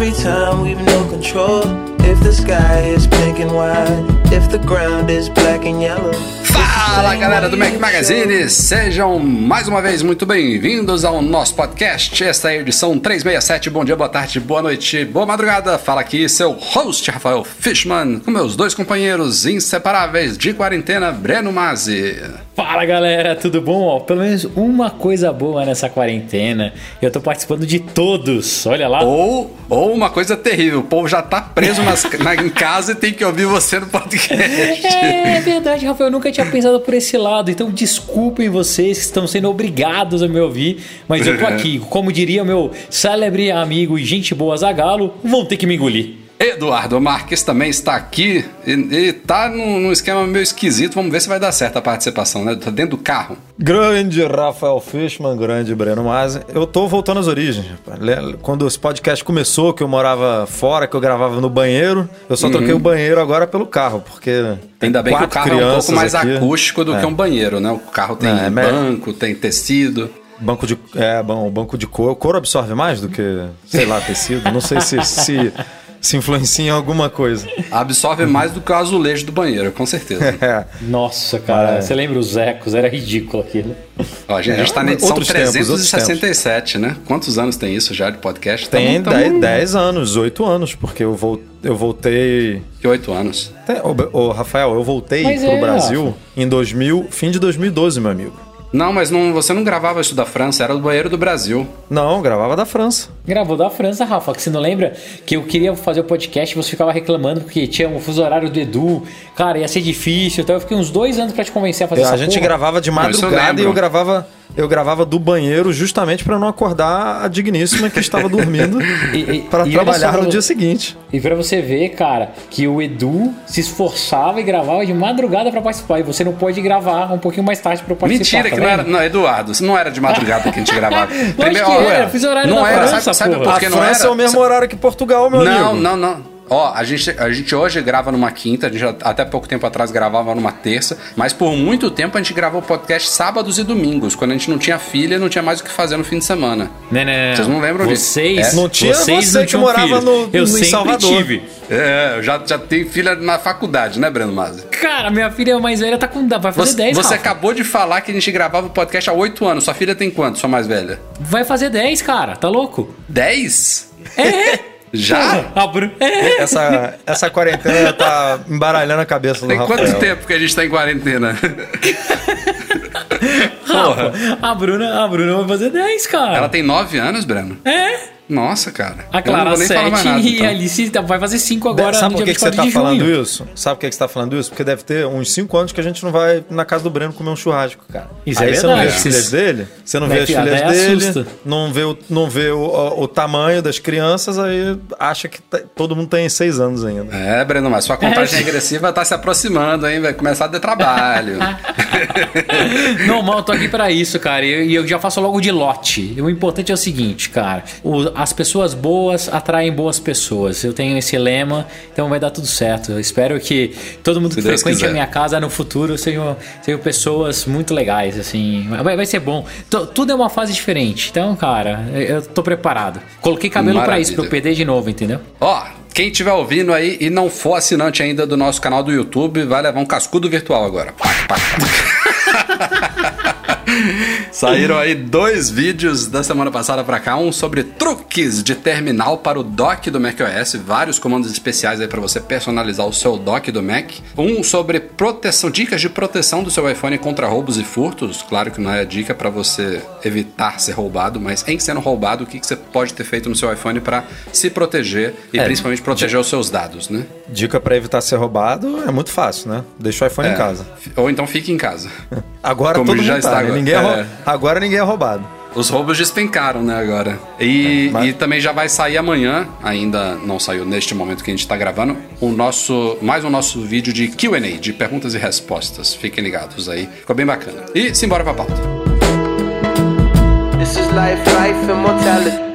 Every time we've no control. If the sky is pink and white, if the ground is black and yellow. Fala galera do Mac Magazine, sejam mais uma vez muito bem-vindos ao nosso podcast. Esta é a edição 367. Bom dia, boa tarde, boa noite, boa madrugada. Fala aqui seu host Rafael Fishman, com meus dois companheiros inseparáveis de quarentena, Breno Mazzi. Fala galera, tudo bom? Ó, pelo menos uma coisa boa nessa quarentena. Eu tô participando de todos, olha lá. Ou, ou uma coisa terrível, o povo já tá preso nas, na, em casa e tem que ouvir você no podcast. É, é verdade, Rafael, eu nunca tinha pensado por esse lado. Então desculpem vocês que estão sendo obrigados a me ouvir, mas eu tô aqui, como diria meu célebre amigo e gente boa Zagalo, vão ter que me engolir. Eduardo Marques também está aqui e, e tá num, num esquema meio esquisito. Vamos ver se vai dar certo a participação, né? Tá dentro do carro. Grande Rafael Fishman, grande Breno Masi. Eu tô voltando às origens. Quando esse podcast começou, que eu morava fora, que eu gravava no banheiro, eu só troquei o banheiro agora pelo carro, porque. Ainda bem que o carro é um pouco mais aqui. acústico do É. que um banheiro, né? O carro tem É, é banco, tem tecido. Banco de. É, bom, banco de couro. Couro absorve mais do que, sei lá, tecido. Não sei se, se, se influencia em alguma coisa. Absorve mais do que o azulejo do banheiro, com certeza. É. Nossa, cara, É. você lembra os ecos? Era ridículo aquilo. Ó, a gente É, está na edição outros tempos, outros 367, né? Quantos anos tem isso já de podcast? Tem Tamo- 10, tamo- 10 anos, 8 anos, porque eu, vol, eu voltei. de oito anos. Tem- Ô, Rafael, eu voltei Mas pro é, Brasil em 2000, fim de 2012, meu amigo. Não, mas não, você não gravava isso da França, era do banheiro do Brasil. Não, gravava da França. Gravou da França, Rafa, que você não lembra que eu queria fazer o podcast e você ficava reclamando porque tinha o fuso horário do Edu. Cara, ia ser difícil. Então eu fiquei uns dois anos pra te convencer a fazer essa a gente porra. gravava de Não, isso eu madrugada e eu gravava, eu gravava do banheiro justamente pra não acordar a digníssima que estava dormindo para trabalhar só, no dia seguinte. E pra você ver, cara, que o Edu se esforçava e gravava de madrugada pra participar. E você não pode gravar um pouquinho mais tarde pra eu participar. Mentira, tá que não era. Não, Eduardo, isso não era de madrugada que a gente gravava. Lógico que era, fiz horário não da era, França, sabe, sabe porra. por que a não França era? é o mesmo horário que Portugal, meu Não, amigo. não, não. Ó, a gente, a gente hoje grava numa quinta, a gente até pouco tempo atrás gravava numa terça, mas por muito tempo a gente gravou podcast sábados e domingos, quando a gente não tinha filha e não tinha mais o que fazer no fim de semana. Não, não, não. Vocês não lembram disso? Vocês, É. Não tinha vocês você não que morava no- Eu no- em sempre Salvador. tive. É, eu já, já tenho filha na faculdade, né, Breno Mazzi? Cara, minha filha mais velha tá com. Vai fazer Você, 10, você Rafa. acabou de falar que a gente gravava o podcast há oito anos. Sua filha tem quanto, sua mais velha? Vai fazer 10, cara. Tá louco? Dez? É. Já? Ah, Bruno. É. Essa, essa quarentena tá embaralhando a cabeça do Tem Rafael. quanto tempo que a gente tá em quarentena? Rafa, a Bruna, a Bruna vai fazer 10, cara. Ela tem nove anos, Breno? É. Nossa, cara. A Clara não vou nem falar mais 7 nada, e então. a Alice tá- vai fazer 5 agora Sabe no por que, que você 24 tá falando junho. isso? Sabe por que, que você tá falando isso? Porque deve ter uns 5 anos que a gente não vai na casa do Breno comer um churrasco, cara. Isso é Aí você não vê verdade. as filhas dele, você não vê as filha? filhas Daí dele, não vê, o, não vê o, o- o tamanho das crianças, aí acha que tá- todo mundo tem 6 anos ainda. É, Breno, mas sua contagem É. regressiva tá se aproximando, hein? Vai começar a ter trabalho. Normal, eu tô aqui pra isso, cara. E eu, eu já faço logo de lote. O importante é o seguinte, cara. O- as pessoas boas atraem boas pessoas. Eu tenho esse lema, então vai dar tudo certo. Eu espero que todo mundo Se que Deus frequente quiser. a minha casa no futuro sejam, sejam pessoas muito legais, assim. Vai, vai ser bom. Tu- tudo é uma fase diferente. Então, cara, eu tô preparado. Coloquei cabelo pra isso, pra eu perder de novo, entendeu? Ó, quem estiver ouvindo aí e não for assinante ainda do nosso canal do YouTube, vai levar um cascudo virtual agora. Pac, pac, pac. Saíram aí dois vídeos da semana passada pra cá, um sobre truques de terminal para o dock do macOS, vários comandos especiais aí para você personalizar o seu dock do Mac. Um sobre proteção, dicas de proteção do seu iPhone contra roubos e furtos. Claro que não é dica para você evitar ser roubado, mas em sendo roubado, o que que você pode ter feito no seu iPhone para se proteger e É, principalmente proteger os seus dados, né? Dica pra evitar ser roubado é muito fácil, né? Deixa o iPhone É. em casa. Ou então fique em casa. Agora Como todo mundo já tá, está né? agora. Ninguém é rou- É. Agora ninguém é roubado. Os roubos despencaram, né, agora. E, É, mas- e também já vai sair amanhã, ainda não saiu neste momento que a gente tá gravando, o nosso, mais um nosso vídeo de Q&A, de perguntas e respostas. Fiquem ligados aí, ficou bem bacana. E simbora pra pauta. This is life, life, and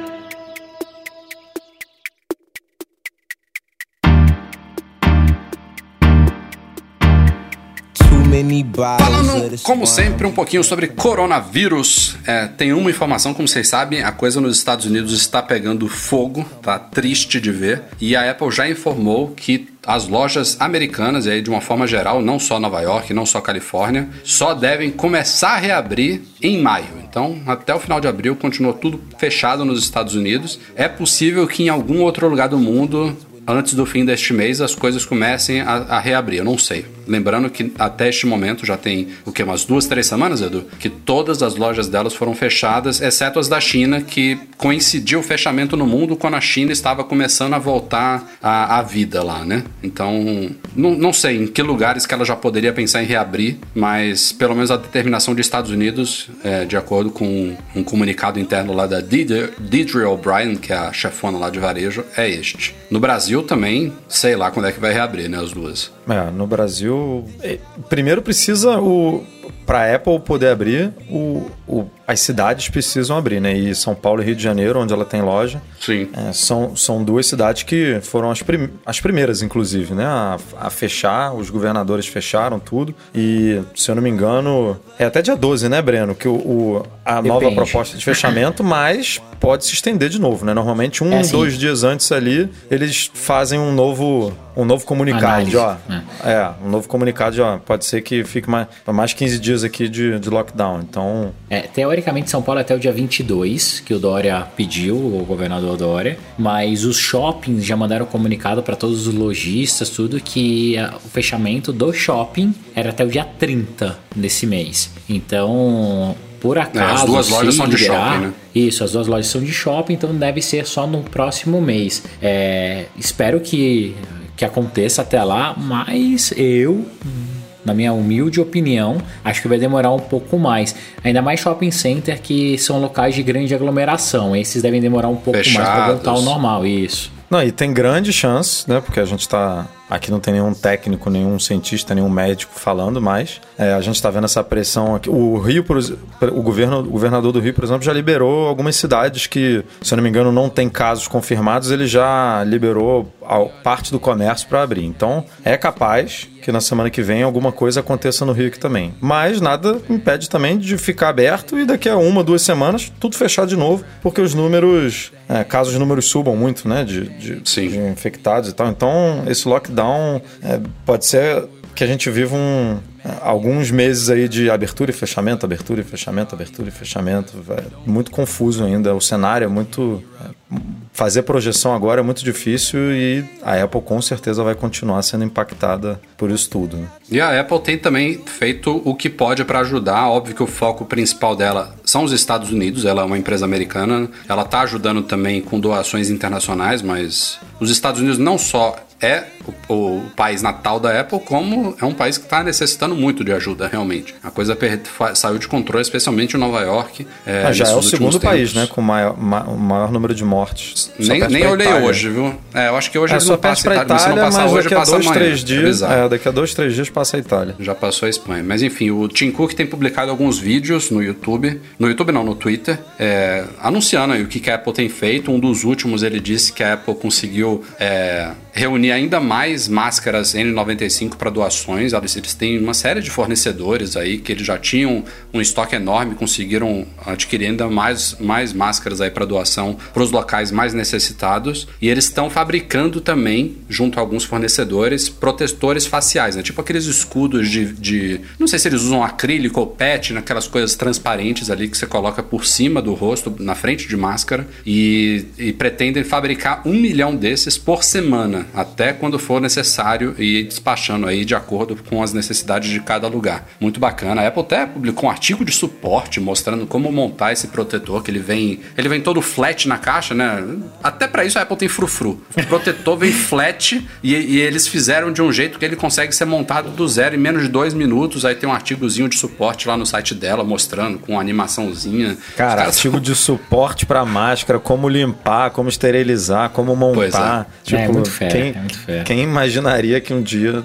Falando, como sempre, um pouquinho sobre coronavírus. É, tem uma informação, como vocês sabem, a coisa nos Estados Unidos está pegando fogo, tá triste de ver. E a Apple já informou que as lojas americanas, e aí de uma forma geral, não só Nova York, não só Califórnia, só devem começar a reabrir em maio. Então, até o final de abril, continua tudo fechado nos Estados Unidos. É possível que em algum outro lugar do mundo antes do fim deste mês as coisas comecem a, a reabrir. Eu não sei. Lembrando que até este momento já tem o que umas duas, três semanas, Edu, que todas as lojas delas foram fechadas, exceto as da China, que coincidiu o fechamento no mundo quando a China estava começando a voltar à, vida lá, né? Então, não, não sei em que lugares que ela já poderia pensar em reabrir, mas pelo menos a determinação dos Estados Unidos, é, de acordo com um comunicado interno lá da Deidre O'Brien, que é a chefona lá de varejo, é este. No Brasil também, sei lá quando é que vai reabrir, né, as duas. É, no Brasil, é, primeiro precisa o para a Apple poder abrir, o, o- as cidades precisam abrir, né? E São Paulo e Rio de Janeiro, onde ela tem loja, Sim. é, são, são duas cidades que foram as, prim- as primeiras, inclusive, né? A, a fechar, os governadores fecharam tudo. E, se eu não me engano, é até dia 12, né, Breno? Que o, o- a nova Depende. proposta de fechamento, mas pode se estender de novo, né? Normalmente, um, É assim. dois dias antes ali, eles fazem um novo, um novo comunicado. Análise, de, ó, né? é, um novo comunicado de, ó, pode ser que fique mais, mais 15 dias aqui de, de lockdown. Então, É, teoricamente, São Paulo é até o dia 22, que o Dória pediu, o governador Dória, mas os shoppings já mandaram comunicado para todos os lojistas, tudo, que o fechamento do shopping era até o dia 30 desse mês. Então, por acaso. duas lojas se são de liberar- shopping, né? Isso, as duas lojas são de shopping, então deve ser só no próximo mês. É, espero que, que aconteça até lá, mas eu na minha humilde opinião, acho que vai demorar um pouco mais. Ainda mais shopping center que são locais de grande aglomeração. Esses devem demorar um pouco mais para Fechados. voltar ao normal, isso. Não, e tem grande chance, né? Porque a gente tá. Aqui não tem nenhum técnico, nenhum cientista, nenhum médico falando, mas é, a gente tá vendo essa pressão aqui. O Rio, por o, governo, o governador do Rio, por exemplo, já liberou algumas cidades que, se eu não me engano, não tem casos confirmados, ele já liberou a- parte do comércio para abrir. Então, é capaz que na semana que vem alguma coisa aconteça no Rio aqui também. Mas nada impede também de ficar aberto e daqui a uma, duas semanas, tudo fechar de novo, porque os números, é, caso os números subam muito, né, de, de, de infectados e tal. Então, esse lockdown é, pode ser que a gente viva um, alguns meses aí de abertura e fechamento, abertura e fechamento, abertura e fechamento. É muito confuso ainda. O cenário é muito. é, fazer projeção agora é muito difícil e a Apple com certeza vai continuar sendo impactada por isso tudo. né? E a Apple tem também feito o que pode para ajudar. Óbvio que o foco principal dela são os Estados Unidos. Ela é uma empresa americana. Ela está ajudando também com doações internacionais, mas os Estados Unidos não só é o, o país natal da Apple, como é um país que está necessitando muito de ajuda, realmente. A coisa saiu de controle, especialmente em Nova York. É, Ah, já é o segundo país, tempos. né? Com o maior, ma- maior número de mortes. Só Nem, nem olhei Itália. hoje, viu? É, eu acho que hoje É, não passam pra Itália, se Itália, não passar mas hoje, daqui a passa dois, amanhã. três É dias. bizarro. É, daqui a dois, três dias passa a Itália. Já passou a Espanha. Mas enfim, o Tim Cook tem publicado alguns vídeos no YouTube. No YouTube não, no Twitter. é, anunciando aí o que a Apple tem feito. Um dos últimos ele disse que a Apple conseguiu é, reunir ainda mais máscaras N95 para doações. Eles, têm uma série de fornecedores aí que eles já tinham um estoque enorme, conseguiram adquirir ainda mais, mais máscaras aí para doação para os locais mais necessitados. E eles estão fabricando também, junto a alguns fornecedores, protetores faciais, né? Tipo aqueles escudos de, de- Não sei se eles usam acrílico ou PET, naquelas coisas transparentes ali que você coloca por cima do rosto, na frente de máscara. E, e pretendem fabricar um milhão desses por semana, até quando for necessário e ir despachando aí de acordo com as necessidades de cada lugar. Muito bacana. A Apple até publicou um artigo de suporte mostrando como montar esse protetor, que ele vem, ele vem todo flat na caixa, né? Até para isso a Apple tem frufru. O protetor vem flat e, e, eles fizeram de um jeito que ele consegue ser montado do zero em menos de dois minutos. Aí tem um artigozinho de suporte lá no site dela mostrando com animaçãozinha. Cara, artigo de suporte para máscara, como limpar, como esterilizar, como montar. É. Tipo, é, muito fera, quem, é muito quem imaginaria que um dia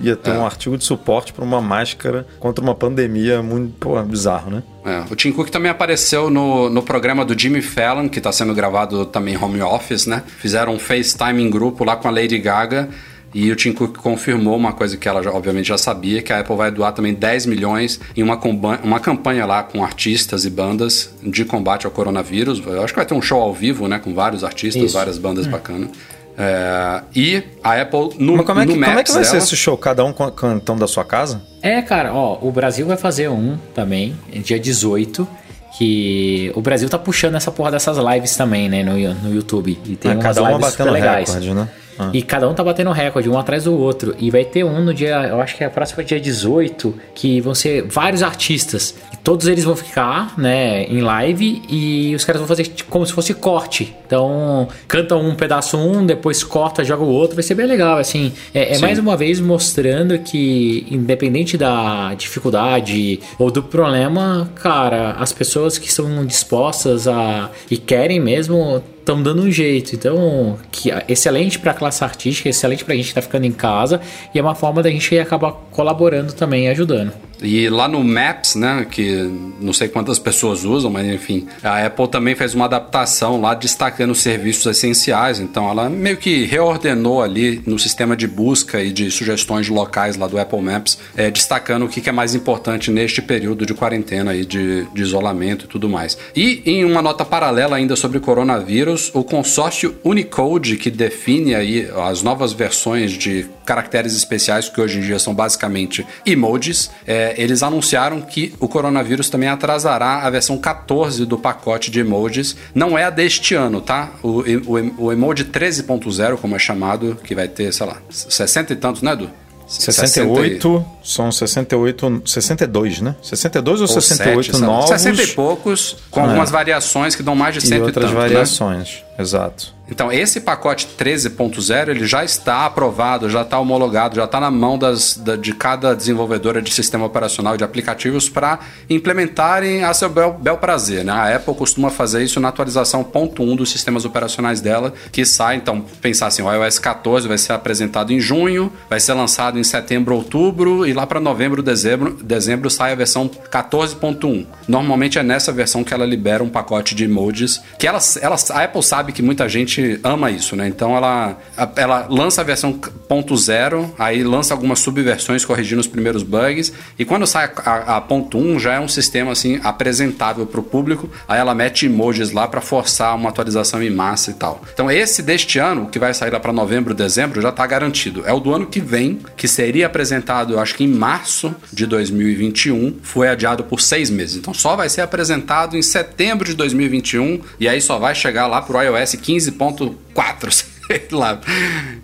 ia ter é. um artigo de suporte para uma máscara contra uma pandemia muito pô, bizarro, né? É, o Tim Cook também apareceu no, no programa do Jimmy Fallon, que está sendo gravado também home office, né? Fizeram um FaceTime em grupo lá com a Lady Gaga. E o Tim Cook confirmou uma coisa que ela já, obviamente já sabia, que a Apple vai doar também 10 milhões em uma, uma campanha lá com artistas e bandas de combate ao coronavírus. Eu acho que vai ter um show ao vivo, né? Com vários artistas, Isso. várias bandas hum. bacanas. É, e a Apple no, Mas como é que, como é que vai dela, ser esse show? Cada um cantando da sua casa? É, cara, ó, o Brasil vai fazer um também, dia 18 que o Brasil tá puxando essa porra dessas lives também, né, no, no YouTube. E tem ah, umas cada uma lives batendo legais. recorde, né? Ah. E cada um tá batendo recorde, um atrás do outro. E vai ter um no dia, eu acho que é a próxima dia 18, que vão ser vários artistas. E todos eles vão ficar, né, em live e os caras vão fazer como se fosse corte. Então, canta um pedaço um, depois corta, joga o outro. Vai ser bem legal, assim. É, é mais uma vez mostrando que, independente da dificuldade ou do problema, cara, as pessoas que estão dispostas a e querem mesmo estão dando um jeito. Então, que é excelente para a classe artística, excelente para a gente que está ficando em casa e é uma forma da gente acabar colaborando também e ajudando. E lá no Maps, né, que não sei quantas pessoas usam, mas enfim, a Apple também fez uma adaptação lá destacando serviços essenciais. Então ela meio que reordenou ali no sistema de busca e de sugestões locais lá do Apple Maps, é, destacando o que é mais importante neste período de quarentena aí, de, de isolamento e tudo mais. E em uma nota paralela ainda sobre coronavírus, o consórcio Unicode, que define aí as novas versões de caracteres especiais, que hoje em dia são basicamente emojis, é, eles anunciaram que o coronavírus também atrasará a versão 14 do pacote de emojis. Não é a deste ano, tá? O, o, o emoji 13.0, como é chamado, que vai ter, sei lá, 60 e tantos, né, Edu? 68, são 68, 62, né? 62 ou, ou 68 7, novos? 60 e poucos, com é. algumas variações que dão mais de 100 e outras tanto, variações, né? exato. Então, esse pacote 13.0 ele já está aprovado, já está homologado, já está na mão das, da, de cada desenvolvedora de sistema operacional de aplicativos para implementarem a seu bel, bel prazer. Né? A Apple costuma fazer isso na atualização 1 dos sistemas operacionais dela, que sai, então, pensar assim, o iOS 14 vai ser apresentado em junho, vai ser lançado em setembro, outubro, e lá para novembro, dezembro, dezembro sai a versão 14.1. Normalmente é nessa versão que ela libera um pacote de emojis, que ela, ela, a Apple sabe que muita gente ama isso, né? Então ela, ela lança a versão ponto zero, aí lança algumas subversões corrigindo os primeiros bugs, e quando sai a, a, ponto 1 um, já é um sistema assim apresentável para o público, aí ela mete emojis lá para forçar uma atualização em massa e tal. Então esse deste ano, que vai sair lá para novembro, dezembro, já está garantido. É o do ano que vem, que seria apresentado, eu acho que em março de 2021, foi adiado por seis meses. Então só vai ser apresentado em setembro de 2021 e aí só vai chegar lá para o iOS 15. 1.4, sei lá.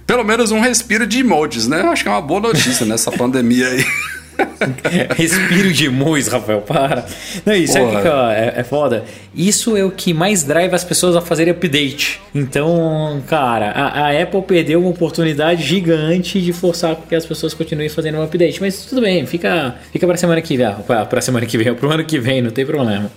Pelo menos um respiro de emojis, né? Acho que é uma boa notícia nessa pandemia aí. Respiro de emojis, Rafael, para. Não, isso é, que é, é foda. Isso é o que mais drive as pessoas a fazerem update. Então, cara, a, a, Apple perdeu uma oportunidade gigante de forçar que as pessoas continuem fazendo um update. Mas tudo bem, fica, fica pra semana que vem. Pra, pra semana que vem, pro ano que vem, não tem problema.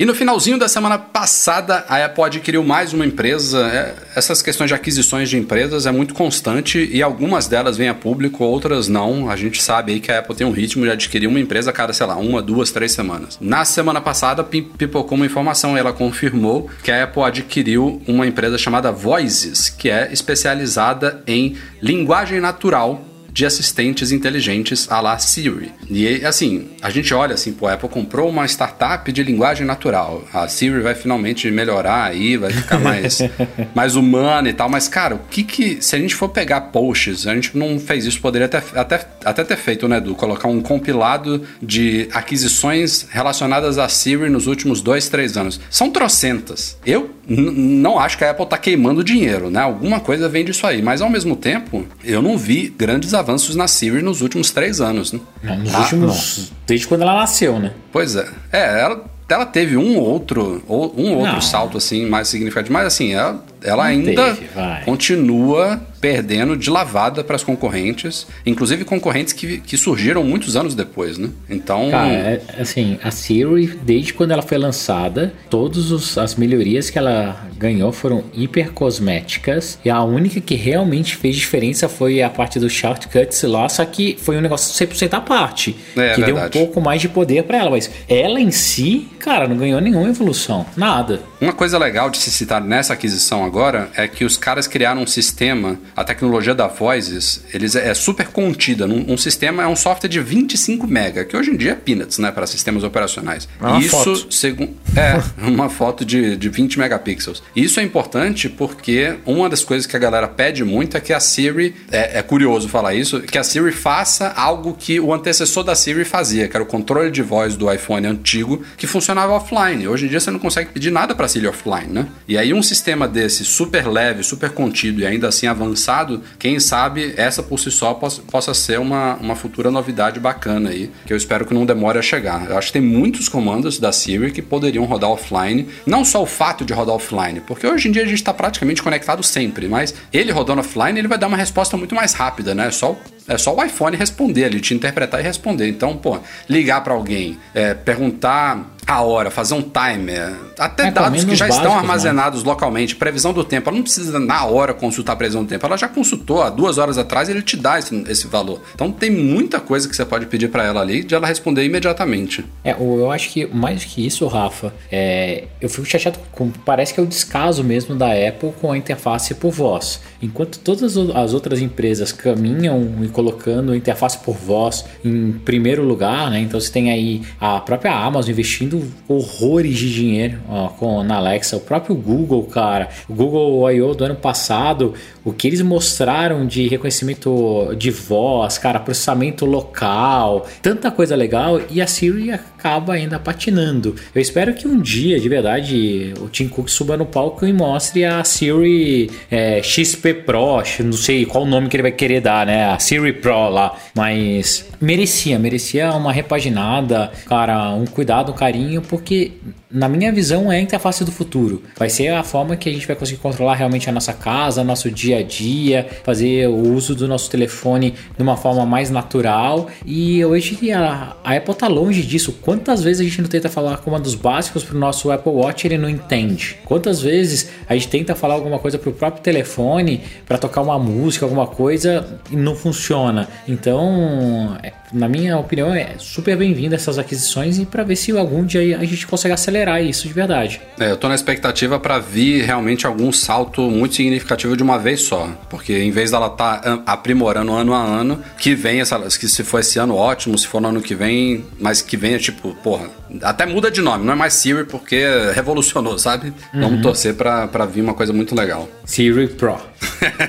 E no finalzinho da semana passada, a Apple adquiriu mais uma empresa. É, essas questões de aquisições de empresas é muito constante e algumas delas vêm a público, outras não. A gente sabe aí que a Apple tem um ritmo de adquirir uma empresa cada, sei lá, uma, duas, três semanas. Na semana passada, pipocou uma informação, ela confirmou que a Apple adquiriu uma empresa chamada Voices, que é especializada em linguagem natural de assistentes inteligentes à la Siri. E assim, a gente olha assim, pô, a Apple comprou uma startup de linguagem natural. A Siri vai finalmente melhorar aí, vai ficar mais, mais humana e tal. Mas, cara, o que que. Se a gente for pegar posts, a gente não fez isso, poderia até, até, até ter feito, né, Edu? Colocar um compilado de aquisições relacionadas a Siri nos últimos dois, três anos. São trocentas. Eu não acho que a Apple tá queimando dinheiro, né? Alguma coisa vem disso aí. Mas ao mesmo tempo, eu não vi grandes avanços na Siri nos últimos três anos, né? Nos Ah, últimos. Desde quando ela nasceu, né? Pois é. É, ela, ela teve um outro, ou- um outro Não. salto assim mais significativo, mas assim, ela, ela Não ainda teve, continua perdendo de lavada para as concorrentes, inclusive concorrentes que, que surgiram muitos anos depois, né? Então, Cara, é, assim, a Siri, desde quando ela foi lançada, todas as melhorias que ela ganhou foram hiper cosméticas. E a única que realmente fez diferença foi a parte do shortcuts lá, só que foi um negócio 100% à parte. É, que deu um pouco mais de poder pra ela. Mas ela em si, cara, não ganhou nenhuma evolução. Nada. Uma coisa legal de se citar nessa aquisição agora é que os caras criaram um sistema, a tecnologia da Voices, eles é, é super contida. Um, um sistema é um software de 25 mega, que hoje em dia é peanuts, né, para sistemas operacionais. É uma Isso, segundo é uma foto de, de 20 megapixels. Isso é importante porque uma das coisas que a galera pede muito é que a Siri, é, é curioso falar isso, que a Siri faça algo que o antecessor da Siri fazia, que era o controle de voz do iPhone antigo, que funcionava offline. Hoje em dia você não consegue pedir nada para Siri offline, né? E aí um sistema desse super leve, super contido e ainda assim avançado, quem sabe essa por si só possa, possa ser uma, uma futura novidade bacana aí, que eu espero que não demore a chegar. Eu acho que tem muitos comandos da Siri que poderiam rodar offline, não só o fato de rodar offline, porque hoje em dia a gente está praticamente conectado sempre, mas ele rodando offline ele vai dar uma resposta muito mais rápida, né? É só é só o iPhone responder, ele te interpretar e responder. Então, pô, ligar para alguém, é, perguntar a hora, fazer um timer, até É, dados que já estão básicos, né? armazenados localmente, previsão do tempo. Ela não precisa na hora consultar a previsão do tempo, ela já consultou há duas horas atrás e ele te dá esse, esse valor. Então tem muita coisa que você pode pedir para ela ali de ela responder imediatamente. É, eu acho que mais que isso, Rafa, é, eu fico chateado com. Parece que é o descaso mesmo da Apple com a interface por voz. Enquanto todas as outras empresas caminham e colocando a interface por voz em primeiro lugar, né? Então você tem aí a própria Amazon investindo horrores de dinheiro ó, com, na Alexa, o próprio Google, cara. O Google I.O. do ano passado, o que eles mostraram de reconhecimento de voz, cara, processamento local, tanta coisa legal e a Siri acaba ainda patinando. Eu espero que um dia, de verdade, o Tim Cook suba no palco e mostre a Siri é, XP Pro, não sei qual nome que ele vai querer dar, né? A Siri Pro lá, mas merecia, merecia uma repaginada, cara, um cuidado, um carinho, porque na minha visão é a interface do futuro. Vai ser a forma que a gente vai conseguir controlar realmente a nossa casa, nosso dia a dia, fazer o uso do nosso telefone de uma forma mais natural. E hoje a, a Apple tá longe disso. Quantas vezes a gente não tenta falar comandos básicos pro nosso Apple Watch ele não entende? Quantas vezes a gente tenta falar alguma coisa pro próprio telefone para tocar uma música, alguma coisa e não funciona? Então, é, na minha opinião, é super bem-vindo essas aquisições e para ver se algum dia a gente consegue acelerar isso de verdade. É, eu tô na expectativa para vir realmente algum salto muito significativo de uma vez só. Porque em vez dela estar tá aprimorando ano a ano, que venha, essa- que se for esse ano, ótimo, se for no ano que vem, mas que venha, tipo, porra, até muda de nome, não é mais Siri porque revolucionou, sabe? Vamos torcer pra, pra vir uma coisa muito legal. Siri Pro.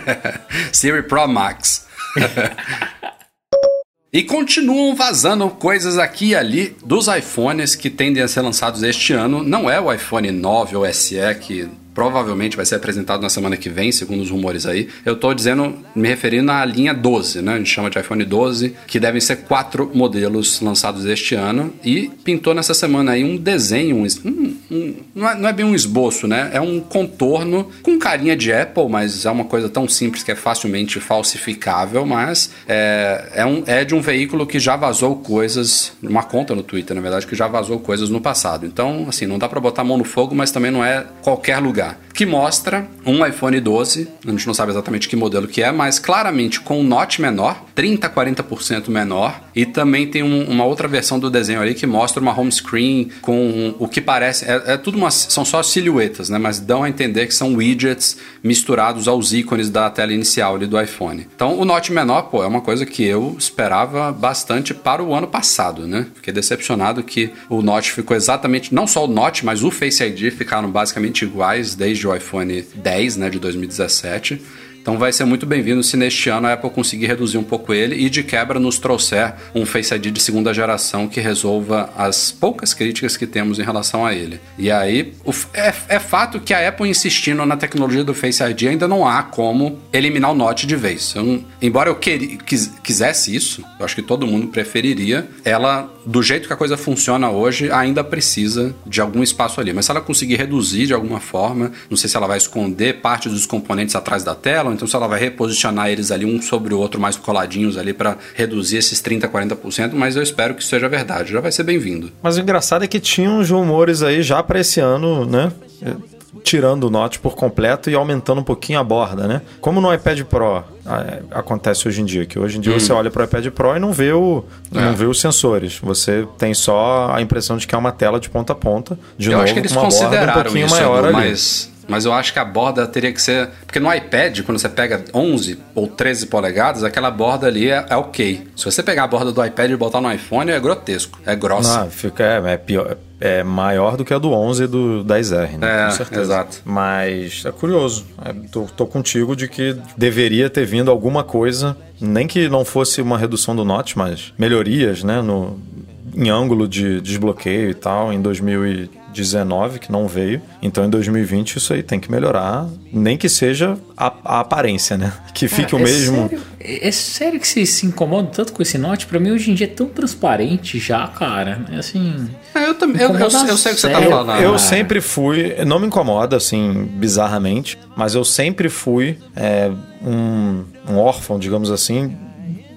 Siri Pro Max. E continuam vazando coisas aqui e ali dos iPhones que tendem a ser lançados este ano. Não é o iPhone 9 ou SE que provavelmente vai ser apresentado na semana que vem, segundo os rumores aí. Eu tô dizendo, me referindo à linha 12, né? A gente chama de iPhone 12, que devem ser quatro modelos lançados este ano. E pintou nessa semana aí um desenho, um, um- não, é, não é bem um esboço, né? É um contorno com carinha de Apple, mas é uma coisa tão simples que é facilmente falsificável, mas é, é, um, é de um veículo que já vazou coisas, uma conta no Twitter, na verdade, que já vazou coisas no passado. Então, assim, não dá pra botar a mão no fogo, mas também não é qualquer lugar. Que mostra um iPhone 12, a gente não sabe exatamente que modelo que é, mas claramente com um notch menor, 30 a 40% menor, e também tem um- uma outra versão do desenho ali que mostra uma home screen com o que parece, é, é tudo uma, são só silhuetas, né, mas dão a entender que são widgets misturados aos ícones da tela inicial ali do iPhone. Então, o notch menor, pô, é uma coisa que eu esperava bastante para o ano passado, né? Fiquei decepcionado que o notch ficou exatamente, não só o notch, mas o Face ID ficaram basicamente iguais desde o iPhone 10, né, de 2017. Então vai ser muito bem-vindo se neste ano a Apple conseguir reduzir um pouco ele e de quebra nos trouxer um Face ID de segunda geração que resolva as poucas críticas que temos em relação a ele. E aí, é, é, fato que a Apple insistindo na tecnologia do Face ID ainda não há como eliminar o Note de vez. Eu, embora eu queria, quis, quisesse isso, eu acho que todo mundo preferiria, ela, do jeito que a coisa funciona hoje, ainda precisa de algum espaço ali. Mas se ela conseguir reduzir de alguma forma, não sei se ela vai esconder parte dos componentes atrás da tela, ou então se ela vai reposicionar eles ali um sobre o outro mais coladinhos ali para reduzir esses 30, 40%, mas eu espero que isso seja verdade. Já vai ser bem-vindo. Mas o engraçado é que tinha uns rumores aí já para esse ano, né? tirando o Note por completo e aumentando um pouquinho a borda, né? Como no iPad Pro acontece hoje em dia, que hoje em dia hum. você olha para o iPad Pro e não vê, o, é. não vê os sensores. Você tem só a impressão de que é uma tela de ponta a ponta. De Eu novo, acho que eles uma consideraram borda um pouquinho isso, maior ali. mas mas eu acho que a borda teria que ser. Porque no iPad, quando você pega 11 ou 13 polegadas, aquela borda ali é, é ok. Se você pegar a borda do iPad e botar no iPhone, é grotesco. É grossa. Não, fica, é, é pior. É maior do que a do 11 e do 10R, né? É, Com certeza. exato. Mas é curioso. É, tô, tô contigo de que deveria ter vindo alguma coisa, nem que não fosse uma redução do Note, mas melhorias, né? No, em ângulo de desbloqueio e tal, em 2019, que não veio. Então em 2020 isso aí tem que melhorar, nem que seja a, a aparência, né? Que fique o é mesmo. Sério, é sério que vocês se incomodam tanto com esse note? Pra mim hoje em dia é tão transparente já, cara. É assim. É, eu também. Eu, eu, eu, sei o que você tá falando. Eu né? sempre fui, não me incomoda assim, bizarramente, mas eu sempre fui é, um, um órfão, digamos assim,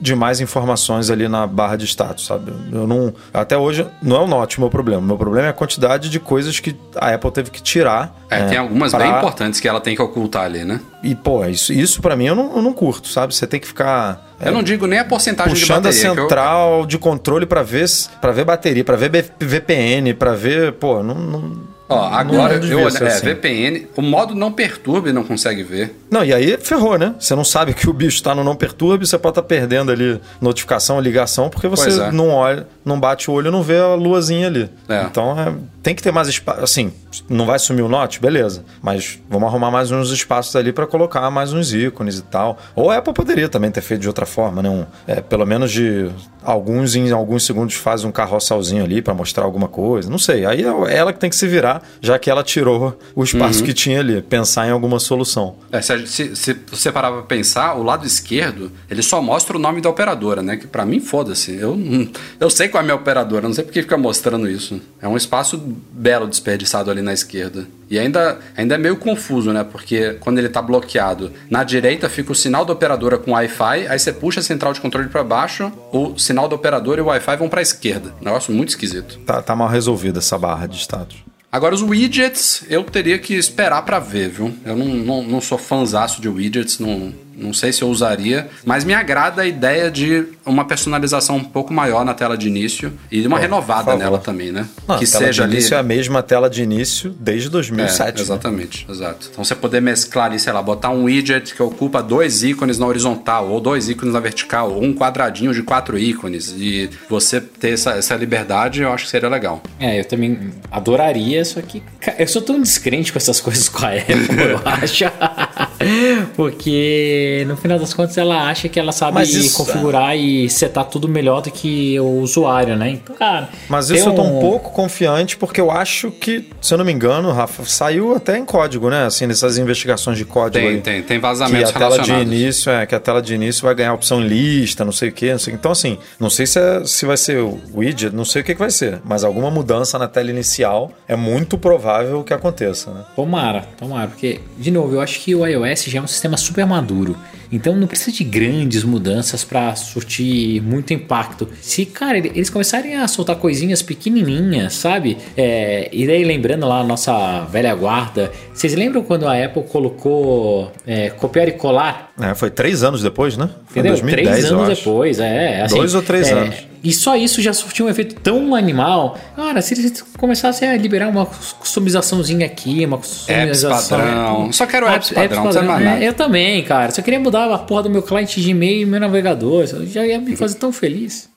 de mais informações ali na barra de status, sabe? Eu não. Até hoje não é o Note o meu problema. O meu problema é a quantidade de coisas que a Apple teve que tirar. É, né, tem algumas pra- bem importantes que ela tem que ocultar ali, né? E, pô, isso, isso para mim eu não, eu não curto, sabe? Você tem que ficar. é, Eu não digo nem a porcentagem Puxando de a bateria. eu- central de controle pra ver para ver bateria, pra ver VPN, pra ver, pô, não, não Ó, agora eu olho, é, assim. VPN, o modo não perturbe não consegue ver. Não, e aí ferrou, né? Você não sabe que o bicho está no não perturbe, você pode estar perdendo ali notificação, ligação, porque você é. não olha, não bate o olho e não vê a luazinha ali. É. Então é, tem que ter mais espaço. Assim, não vai sumir o note, beleza. Mas vamos arrumar mais uns espaços ali para colocar mais uns ícones e tal. Ou a Apple poderia também ter feito de outra forma, né? Um, é, pelo menos de alguns em alguns segundos faz um carrosselzinho ali para mostrar alguma coisa. Não sei. Aí é ela que tem que se virar, já que ela tirou o espaço Uhum. que tinha ali. Pensar em alguma solução. É, se, se, se você parar pra pensar, o lado esquerdo, ele só mostra o nome da operadora, né? Que pra mim, foda-se. Eu, não- eu sei qual é a minha operadora, não sei por que fica mostrando isso. É um espaço belo desperdiçado ali na esquerda. E ainda, ainda é meio confuso, né? Porque quando ele tá bloqueado, na direita fica o sinal da operadora com Wi-Fi, aí você puxa a central de controle pra baixo, o sinal da operadora e o Wi-Fi vão pra esquerda. Negócio muito esquisito. Tá, tá mal resolvida essa barra de status. Agora, os widgets, eu teria que esperar pra ver, viu? Eu não, não, não sou fãzaço de widgets, não, não sei se eu usaria, mas me agrada a ideia de uma personalização um pouco maior na tela de início e uma por renovada nela também, né? Não, que a tela seja de ali. início é a mesma tela de início desde 2007. É, né? exatamente, exato. Então você poder mesclar ali, sei lá, botar um widget que ocupa dois ícones na horizontal, ou dois ícones na vertical, ou um quadradinho de quatro ícones, e você ter essa, essa liberdade, eu acho que seria legal. É, eu também adoraria, só que eu sou tão descrente com essas coisas com a Apple, eu acho. Porque no final das contas ela acha que ela sabe isso- configurar e setar tudo melhor do que o usuário, né? Então, cara. Mas isso eu tô um pouco confiante porque eu acho que, se eu não me engano, Rafa, saiu até em código, né? Assim, nessas investigações de código Tem, aí. tem, tem Que vazamentos a tela de início é que a tela de início vai ganhar a opção lista, não sei o que, não sei. Então assim, não sei se, é- se vai ser o widget, não sei o que, que vai ser, mas alguma mudança na tela inicial é muito provável que aconteça, né? Tomara, tomara, porque, de novo, eu acho que o iOS já é um sistema super maduro. Então não precisa de grandes mudanças para surtir muito impacto. Se, cara, ele- eles começarem a soltar coisinhas pequenininhas, sabe? É, e daí lembrando lá a nossa velha guarda, vocês lembram quando a Apple colocou é, copiar e colar? É, foi três anos depois, né? Foi Entendeu? 2010, três anos depois, é. assim, Dois ou três é, anos. E só isso já surtiu um efeito tão animal. Cara, se eles começassem a liberar uma customizaçãozinzinha aqui, uma Apps customização. padrão. Só quero apps padrão, não precisa mais é. Eu também, cara. Só queria mudar a porra do meu cliente de e-mail e meu navegador. Já ia me fazer tão feliz.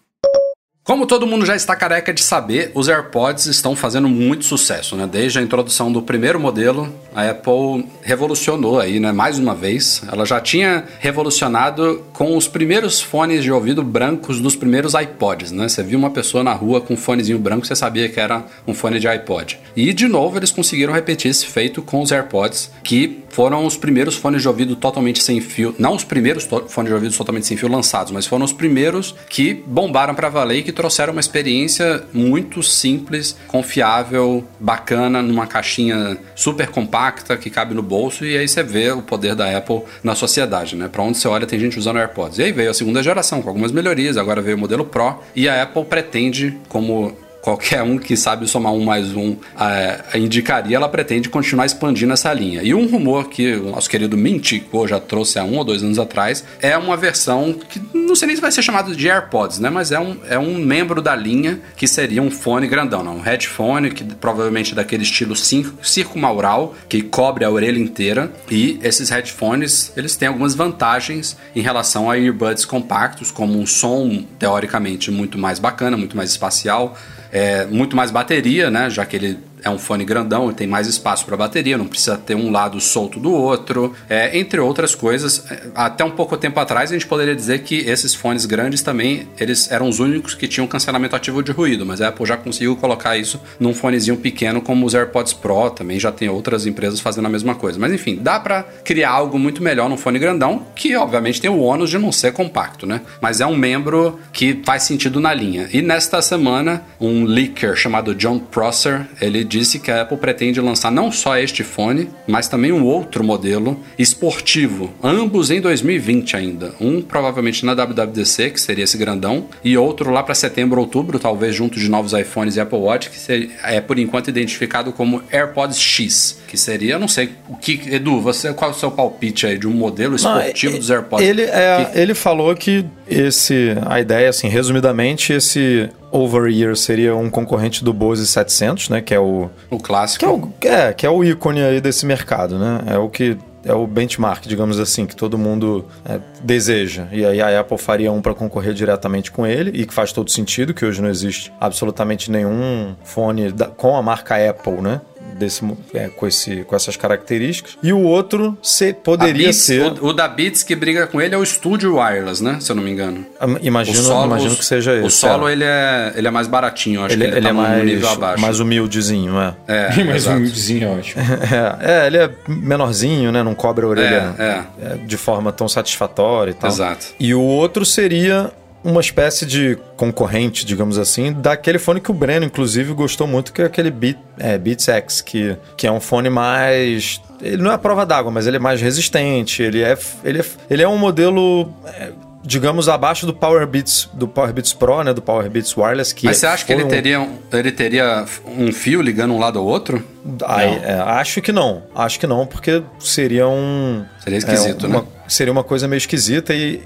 Como todo mundo já está careca de saber, os AirPods estão fazendo muito sucesso, né? Desde a introdução do primeiro modelo, a Apple revolucionou aí, né? Mais uma vez. Ela já tinha revolucionado com os primeiros fones de ouvido brancos dos primeiros iPods, né? Você viu uma pessoa na rua com um fonezinho branco, você sabia que era um fone de iPod. E de novo eles conseguiram repetir esse feito com os AirPods, que foram os primeiros fones de ouvido totalmente sem fio, não os primeiros fones de ouvido totalmente sem fio lançados, mas foram os primeiros que bombaram para valer que trouxeram uma experiência muito simples, confiável, bacana, numa caixinha super compacta que cabe no bolso e aí você vê o poder da Apple na sociedade, né? Para onde você olha tem gente usando AirPods. E aí veio a segunda geração com algumas melhorias, agora veio o modelo Pro e a Apple pretende, como qualquer um que sabe somar um mais um é, indicaria, ela pretende continuar expandindo essa linha. E um rumor que o nosso querido Mintico já trouxe há um ou dois anos atrás é uma versão que não sei nem se vai ser chamado de AirPods, né? Mas é um, é um membro da linha que seria um fone grandão, não? um headphone que provavelmente é daquele estilo circumaural que cobre a orelha inteira. E esses headphones eles têm algumas vantagens em relação a earbuds compactos, como um som teoricamente muito mais bacana, muito mais espacial é, muito mais bateria, né? Já que ele é um fone grandão tem mais espaço para bateria, não precisa ter um lado solto do outro, é, entre outras coisas. É, até um pouco tempo atrás a gente poderia dizer que esses fones grandes também eles eram os únicos que tinham cancelamento ativo de ruído, mas a Apple já conseguiu colocar isso num fonezinho pequeno como os AirPods Pro, também já tem outras empresas fazendo a mesma coisa. Mas enfim, dá para criar algo muito melhor num fone grandão, que obviamente tem o ônus de não ser compacto, né? Mas é um membro que faz sentido na linha. E nesta semana, um leaker chamado John Prosser, ele disse que a Apple pretende lançar não só este fone, mas também um outro modelo esportivo, ambos em 2020 ainda. Um provavelmente na WWDC, que seria esse grandão, e outro lá para setembro, outubro, talvez junto de novos iPhones e Apple Watch, que é por enquanto identificado como AirPods X, que seria, não sei, o que Edu, você qual é o seu palpite aí de um modelo esportivo não, dos AirPods? Ele, é, que... ele falou que esse a ideia assim, resumidamente, esse Over-Ear seria um concorrente do Bose 700, né? Que é o... O clássico. Que é o, é, que é o ícone aí desse mercado, né? É o que é o benchmark, digamos assim, que todo mundo é, deseja. E aí a Apple faria um para concorrer diretamente com ele, e que faz todo sentido, que hoje não existe absolutamente nenhum fone da, com a marca Apple, né? Desse, é, com, esse, com essas características. E o outro se, poderia Beats, ser. O, o, da Beats que briga com ele é o Studio Wireless, né? Se eu não me engano. Imagino, solo, imagino que seja esse. O solo é. ele, é, ele é mais baratinho, acho ele, que ele, ele tá é mais, nível abaixo. mais humildezinho, é. É, mais humildezinho, ótimo. É, é, ele é menorzinho, né? Não cobre a orelha é, é. de forma tão satisfatória e tal. Exato. E o outro seria uma espécie de concorrente, digamos assim, daquele fone que o Breno, inclusive, gostou muito, que é aquele Beat, é, Beats X, que, que é um fone mais. Ele não é a prova d'água, mas ele é mais resistente, ele é, ele é, ele é um modelo. É, digamos, abaixo do Power Beats, do Power Beats Pro, né? Do Power Beats Wireless. Que Mas você acha que ele, um... teria, um, ele teria um fio ligando um lado ao outro? Aí, é, acho que não. Acho que não, porque seria um. Seria esquisito, é, uma, né? Seria uma coisa meio esquisita e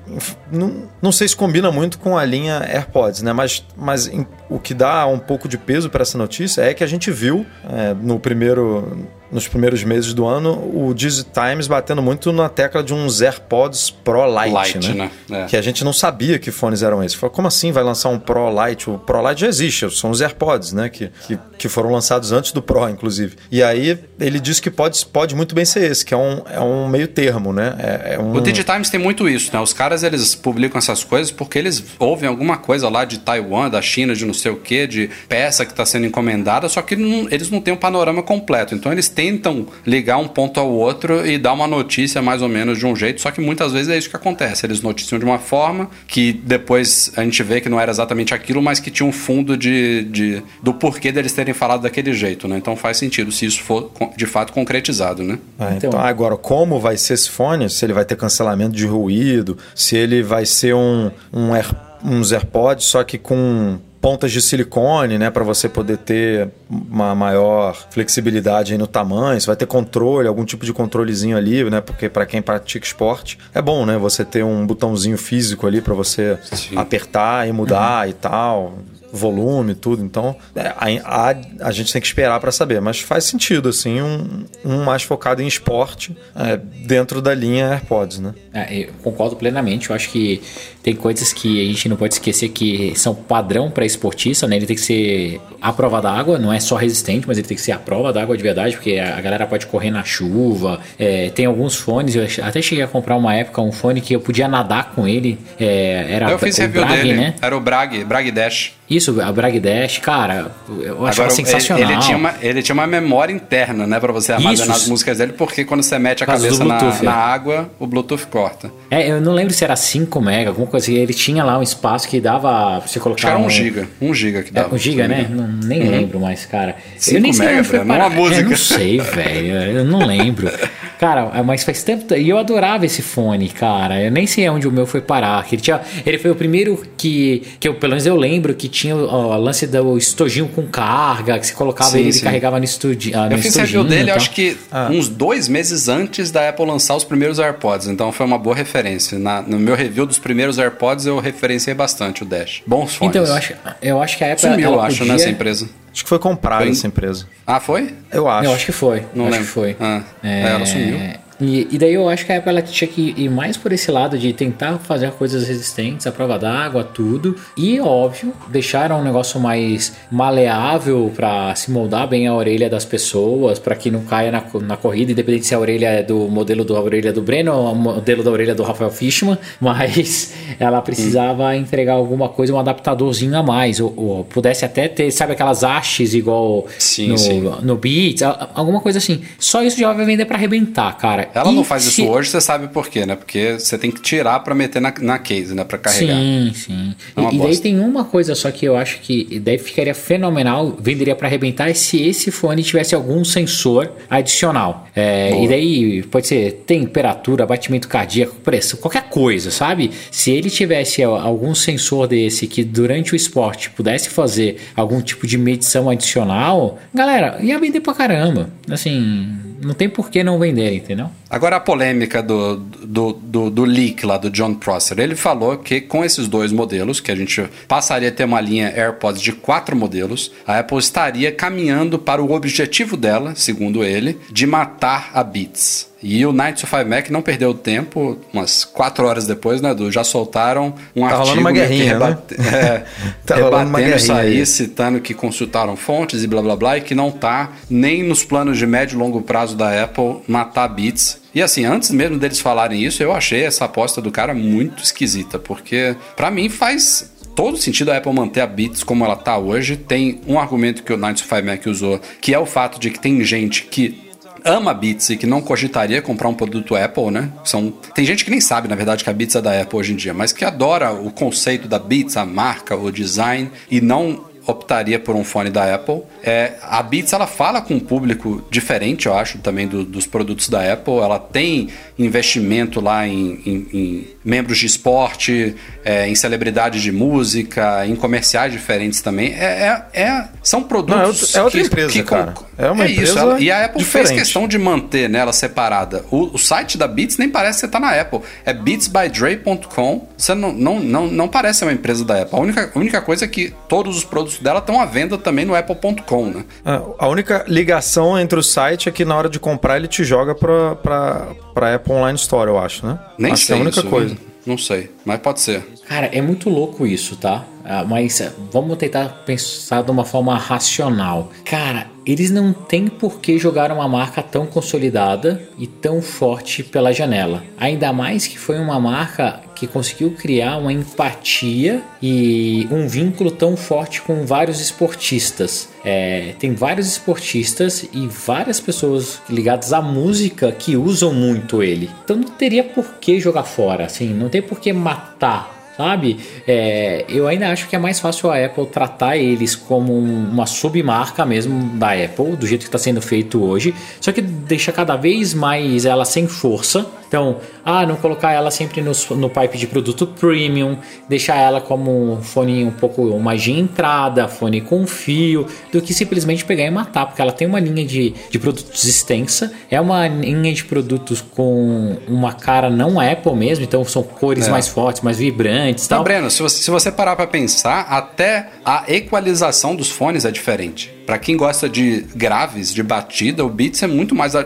não, não sei se combina muito com a linha AirPods, né? Mas, mas em, o que dá um pouco de peso para essa notícia é que a gente viu é, no primeiro nos primeiros meses do ano, o Times batendo muito na tecla de uns AirPods Pro Lite, Lite né? né? É. Que a gente não sabia que fones eram esses. Falei, como assim vai lançar um Pro Lite? O Pro Lite já existe, são os AirPods, né? Que, que, que foram lançados antes do Pro, inclusive. E aí ele disse que pode, pode muito bem ser esse, que é um, é um meio termo, né? É, é um... O Times tem muito isso, né? Os caras, eles publicam essas coisas porque eles ouvem alguma coisa lá de Taiwan, da China, de não sei o que, de peça que está sendo encomendada, só que não, eles não têm um panorama completo. Então eles tentam ligar um ponto ao outro e dar uma notícia mais ou menos de um jeito, só que muitas vezes é isso que acontece. Eles noticiam de uma forma que depois a gente vê que não era exatamente aquilo, mas que tinha um fundo de, de do porquê deles terem falado daquele jeito, né? Então faz sentido se isso for de fato concretizado, né? Ah, então, então, agora, como vai ser esse fone? Se ele vai ter cancelamento de ruído, se ele vai ser um, um Air, uns AirPods, só que com pontas de silicone, né, para você poder ter uma maior flexibilidade no tamanho. Você vai ter controle, algum tipo de controlezinho ali, né, porque para quem pratica esporte é bom, né, você ter um botãozinho físico ali para você Sim. apertar e mudar uhum. e tal volume, tudo. Então, é, a, a, a gente tem que esperar para saber. Mas faz sentido, assim, um, um mais focado em esporte é, dentro da linha AirPods, né? É, eu concordo plenamente. Eu acho que tem coisas que a gente não pode esquecer que são padrão para esportista, né? Ele tem que ser à prova d'água, não é só resistente, mas ele tem que ser à prova d'água de verdade, porque a galera pode correr na chuva. É, tem alguns fones, eu até cheguei a comprar uma época um fone que eu podia nadar com ele. É, era eu fiz o review Brag, dele. né? Era o Brag, Brag Dash. Isso, a Brag Dash, cara, eu achava Agora, sensacional. Ele, ele tinha uma, ele tinha uma memória interna, né, pra você armazenar Isso. as músicas dele, porque quando você mete a cabeça na, na é. água, o Bluetooth corta. É, eu não lembro se era 5 mega, alguma assim. Ele tinha lá um espaço que dava pra você Acho que colocar. era um um giga. Um giga que É, dava. um giga, não né? Não, nem lembro mais, cara. Cinco eu nem sei mega, onde foi Breno, parar. uma música. Eu não sei, velho. Eu não lembro. Cara, mas faz tempo. E eu adorava esse fone, cara. Eu nem sei onde o meu foi parar. Ele, tinha, ele foi o primeiro que, que eu, pelo menos eu lembro, que tinha o, o lance do estojinho com carga, que você colocava Sim, ele e sim. carregava no, estudi, ah, Eu fiz estojinho. review dele, e acho que Ah. uns dois meses antes da Apple lançar os primeiros AirPods. Então foi uma boa referência. Na- no meu review dos primeiros AirPods, eu referenciei bastante o Dash. Bons fones. Então, eu acho, eu acho que a Apple. Sumiu, ela eu acho, podia... nessa empresa. Acho que foi comprada Foi- essa empresa. Ah, foi? Eu acho. Eu acho que foi. Não acho lembro. que foi. Ah, é, ela sumiu. E, e daí eu acho que a Apple ela tinha que ir mais por esse lado de tentar fazer coisas resistentes à prova d'água, tudo. E, óbvio, deixar um negócio mais maleável para se moldar bem a orelha das pessoas, para que não caia na, na corrida, independente se a orelha é do modelo da orelha do Breno ou o modelo da orelha do Rafael Fishman. Mas ela precisava entregar alguma coisa, um adaptadorzinho a mais. Ou, ou pudesse até ter, sabe, aquelas hastes igual Sim, no, sim. no Beats, alguma coisa assim. Só isso já vai vender pra arrebentar, cara. Ela E não faz se- isso hoje, você sabe por quê, né? Porque você tem que tirar pra meter na, na case, né? Pra carregar. Sim, sim. É e, e daí tem uma coisa só que eu acho que daí ficaria fenomenal, venderia pra arrebentar, se esse fone tivesse algum sensor adicional. É, e daí pode ser temperatura, batimento cardíaco, pressão, qualquer coisa, sabe? Se ele tivesse algum sensor desse que durante o esporte pudesse fazer algum tipo de medição adicional, galera, ia vender pra caramba. Assim, não tem por que não vender, entendeu? Agora a polêmica do, do, do, do leak lá do John Prosser. Ele falou que com esses dois modelos, que a gente passaria a ter uma linha AirPods de quatro modelos, a Apple estaria caminhando para o objetivo dela, segundo ele, de matar a Beats. E o 925 Mac não perdeu tempo, umas quatro horas depois, né, Edu? Já soltaram um Tá artigo uma guerrinha, né? rebate- é, Tá rebatendo isso aí, citando que consultaram fontes e blá blá blá, e que não tá nem nos planos de médio e longo prazo da Apple matar bits. E assim, antes mesmo deles falarem isso, eu achei essa aposta do cara muito esquisita, porque pra mim faz todo sentido a Apple manter a Beats como ela tá hoje. Tem um argumento que o 95 Mac usou, que é o fato de que tem gente que ama Beats e que não cogitaria comprar um produto Apple, né? São, tem gente que nem sabe, na verdade, que a Beats é da Apple hoje em dia, mas que adora o conceito da Beats, a marca, o design, e não optaria por um fone da Apple. É, a Beats ela fala com um público diferente, eu acho, também do- dos produtos da Apple. Ela tem investimento lá em, em- em membros de esporte, é, em celebridades de música, em comerciais diferentes também. É, é- é- são produtos. Não, é outra- é que- empresa, que cara. É uma isso, empresa ela- e a Apple fez diferente. questão de manter né, ela separada. O, o site da Beats nem parece que você tá na Apple. É beatsbydre.com. Você não, não, não, não parece ser uma empresa da Apple. A única, a única coisa é que todos os produtos dela estão à venda também no apple.com, né? Ah, A única ligação entre o site é que na hora de comprar ele te joga pra, pra, pra Apple Online Store, eu acho, né? Nem acho sei é a única isso, coisa. Não sei, mas pode ser. Cara, é muito louco isso, tá? Ah, Mas ah, vamos tentar pensar de uma forma racional. Cara, eles não têm por que jogar uma marca tão consolidada e tão forte pela janela. Ainda mais que foi uma marca que conseguiu criar uma empatia e um vínculo tão forte com vários esportistas. É, tem vários esportistas e várias pessoas ligadas à música que usam muito ele. Então não teria por que jogar fora, assim, não tem por que matar sabe? É, eu ainda acho que é mais fácil a Apple tratar eles como um- uma submarca mesmo da Apple, do jeito que está sendo feito hoje, só que deixa cada vez mais ela sem força Então, ah, não colocar ela sempre no, no pipe de produto premium, deixar ela como um fone um pouco mais de entrada, fone com fio, do que simplesmente pegar e matar, porque ela tem uma linha de, de produtos extensa, é uma linha de produtos com uma cara não Apple mesmo, então são cores É. mais fortes, mais vibrantes e Então, tal. Breno, se você, se você parar pra pensar, até a equalização dos fones é diferente. Pra quem gosta de graves, de batida, o Beats é muito mais a- a-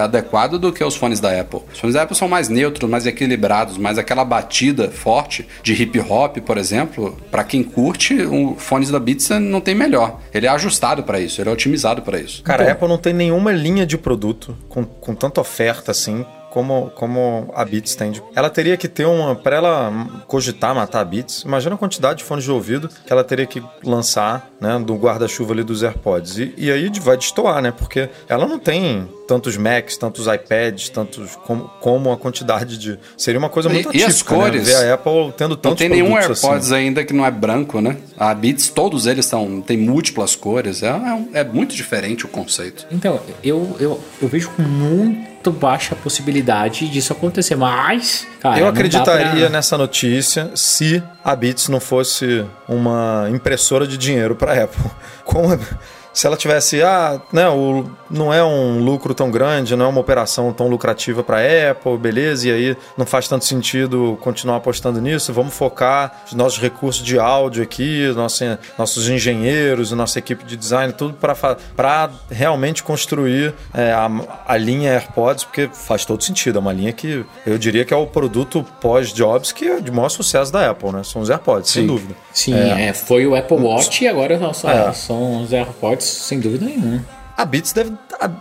a- adequado do que os fones da Apple. Os fones da Apple são mais neutros, mais equilibrados, mais aquela batida forte de hip hop, por exemplo. Pra quem curte, o fones da Beats não tem melhor. Ele é ajustado pra isso, ele é otimizado pra isso. Cara, a Apple não tem nenhuma linha de produto com, com tanta oferta assim como, como a Beats tem. Ela teria que ter uma. Pra ela cogitar matar a Beats, imagina a quantidade de fones de ouvido que ela teria que lançar, né, do guarda-chuva ali dos AirPods. E, e aí vai destoar, né? Porque ela não tem tantos Macs, tantos iPads, tantos. como, como a quantidade de. Seria uma coisa E- muito e as atípica, cores? né? Ver a Apple tendo Não tantos tem nenhum produtos AirPods assim. ainda que não é branco, né? A Beats, todos eles são, tem múltiplas cores. É, é é muito diferente o conceito. Então, eu, eu, eu vejo com muito baixa possibilidade disso acontecer, mas. Cara, Eu acreditaria pra- nessa notícia se a Beats não fosse uma impressora de dinheiro para Apple. Como a- se ela tivesse, ah, né, o, não é um lucro tão grande, não é uma operação tão lucrativa para Apple, beleza, e aí não faz tanto sentido continuar apostando nisso, vamos focar os nossos recursos de áudio aqui, nossa, nossos engenheiros, nossa equipe de design, tudo para realmente construir é, a, a linha AirPods, porque faz todo sentido, é uma linha que eu diria que é o produto pós-Jobs que é de maior sucesso da Apple, né? São os AirPods, sem Sim. dúvida. Sim, é, foi o Apple Watch e agora são, É. são os AirPods, sem dúvida nenhuma. A Beats deve.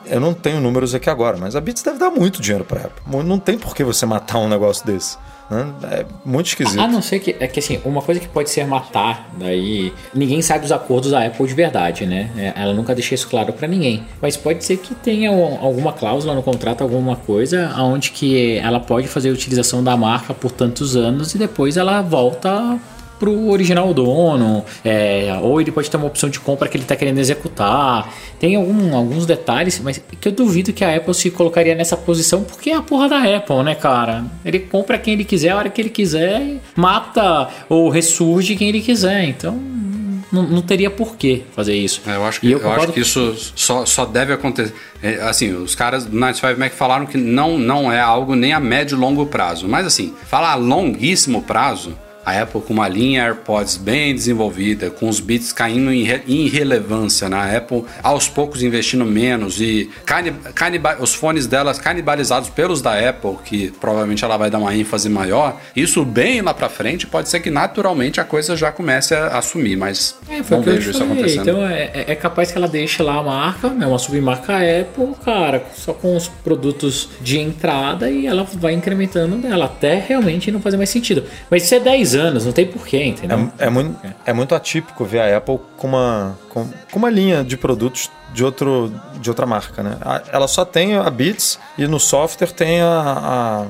Eu não tenho números aqui agora, mas a Beats deve dar muito dinheiro pra Apple. Não tem por que você matar um negócio desse. né? É muito esquisito. A não ser que, é que assim, uma coisa que pode ser matar, daí ninguém sabe dos acordos da Apple de verdade, né? É, Ela nunca deixa isso claro pra ninguém. Mas pode ser que tenha um- alguma cláusula no contrato, alguma coisa, onde que ela pode fazer a utilização da marca por tantos anos e depois ela volta pro original dono, é, ou ele pode ter uma opção de compra que ele tá querendo executar. Tem algum- alguns detalhes, mas que eu duvido que a Apple se colocaria nessa posição, porque é a porra da Apple, né, cara? Ele compra quem ele quiser, a hora que ele quiser, mata ou ressurge quem ele quiser. Então, não, não teria por que fazer isso. É, eu acho que, E eu acho que isso só, só deve acontecer. é, assim, os caras do 95 Mac falaram que não, não é algo nem a médio e longo prazo. Mas assim, falar longuíssimo prazo, a Apple com uma linha AirPods bem desenvolvida, com os bits caindo em, re- em irrelevância, né? A Apple aos poucos investindo menos e os fones delas canibalizados pelos da Apple, que provavelmente ela vai dar uma ênfase maior, isso bem lá pra frente, pode ser que naturalmente a coisa já comece a assumir, mas É, não vejo isso acontecendo. Então é, é- é capaz que ela deixe lá a marca, né, uma submarca Apple, cara, só com os produtos de entrada e ela vai incrementando dela até realmente não fazer mais sentido. Mas isso é 10 anos, não tem porquê, entendeu? É, é muito, é muito atípico ver a Apple com uma, com, com uma linha de produtos de, outro, de outra marca, né? Ela só tem a Beats e no software tem a, a-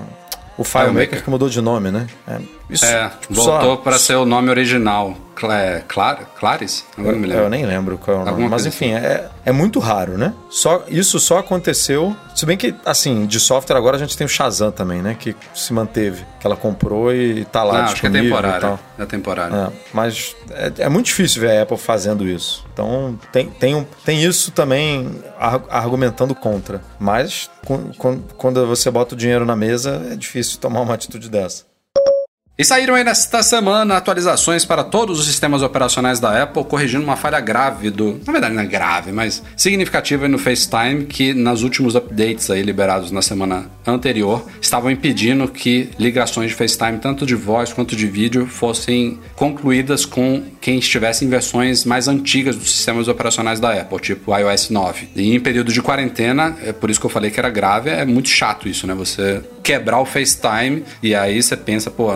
o FileMaker FileMaker. que mudou de nome, né? É, isso É, só- voltou para ser o nome original. Cla Clar Claris? Agora não me Eu, lembro. eu nem lembro qual é o nome. Alguma Mas enfim, é, é muito raro, né? Só, isso só aconteceu. Se bem que, assim, de software agora a gente tem o Shazam também, né? Que se manteve. Que ela comprou e tá lá Não, acho que é temporário. É temporário. É, mas é, é muito difícil ver a Apple fazendo isso. Então tem, tem, um- tem isso também ar- argumentando contra. Mas com- com- quando você bota o dinheiro na mesa, é difícil tomar uma atitude dessa. E saíram aí nesta semana atualizações para todos os sistemas operacionais da Apple, corrigindo uma falha grave do. Na verdade, não é grave, mas significativa no FaceTime, que nos últimos updates aí liberados na semana anterior estavam impedindo que ligações de FaceTime, tanto de voz quanto de vídeo, fossem concluídas com quem estivesse em versões mais antigas dos sistemas operacionais da Apple, tipo iOS 9. E em período de quarentena, é por isso que eu falei que era grave, é muito chato isso, né? Você quebrar o FaceTime e aí você pensa, pô,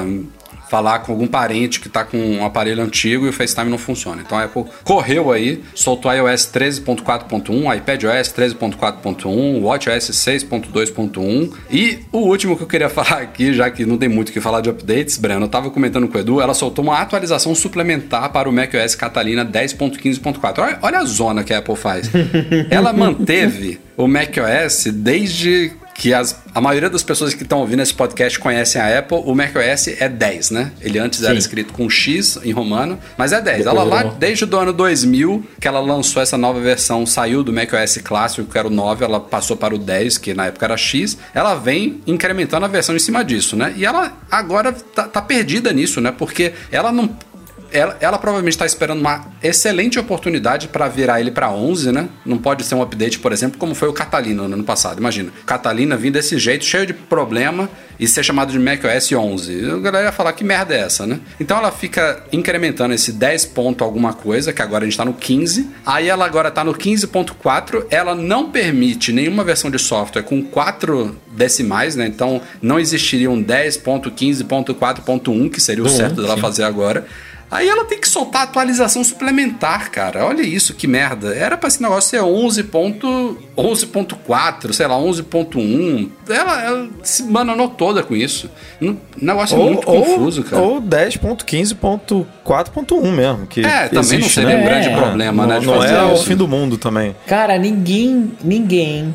falar com algum parente que tá com um aparelho antigo e o FaceTime não funciona. Então a Apple correu aí, soltou iOS 13.4.1, iPadOS 13.4.1, WatchOS 6.2.1 e o último que eu queria falar aqui, já que não tem muito o que falar de updates, Breno, eu tava comentando com o Edu, ela soltou uma atualização suplementar para o macOS Catalina 10.15.4. Olha, olha a zona que a Apple faz. ela manteve o macOS desde que as, a maioria das pessoas que estão ouvindo esse podcast conhecem a Apple, o macOS é 10, né? Ele antes era Sim. escrito com X em romano, mas é 10. Depois ela lá, desde o ano 2000, que ela lançou essa nova versão, saiu do macOS clássico, que era o 9, ela passou para o 10, que na época era X, ela vem incrementando a versão em cima disso, né? E ela agora tá, tá perdida nisso, né? Porque ela não ela, ela provavelmente está esperando uma excelente oportunidade para virar ele para 11, né? Não pode ser um update, por exemplo, como foi o Catalina no ano passado. Imagina, Catalina vindo desse jeito, cheio de problema e ser chamado de macOS 11. A galera ia falar que merda é essa, né? Então ela fica incrementando esse 10 ponto alguma coisa, que agora a gente está no 15. Aí ela agora está no 15.4. Ela não permite nenhuma versão de software com 4 decimais, né? Então não existiria um 10.15.4.1, que seria o certo dela sim. fazer agora. Aí ela tem que soltar atualização suplementar, cara. Olha isso, que merda. Era pra esse negócio ser 11.11.4, sei lá, 11.1. Ela, ela se bananou toda com isso. O negócio é muito confuso, cara. Ou 10.15.4.1 mesmo. Que É, também não seria né? um grande É, problema, né? Não, de não fazer é o fim do mundo também. Cara, ninguém, ninguém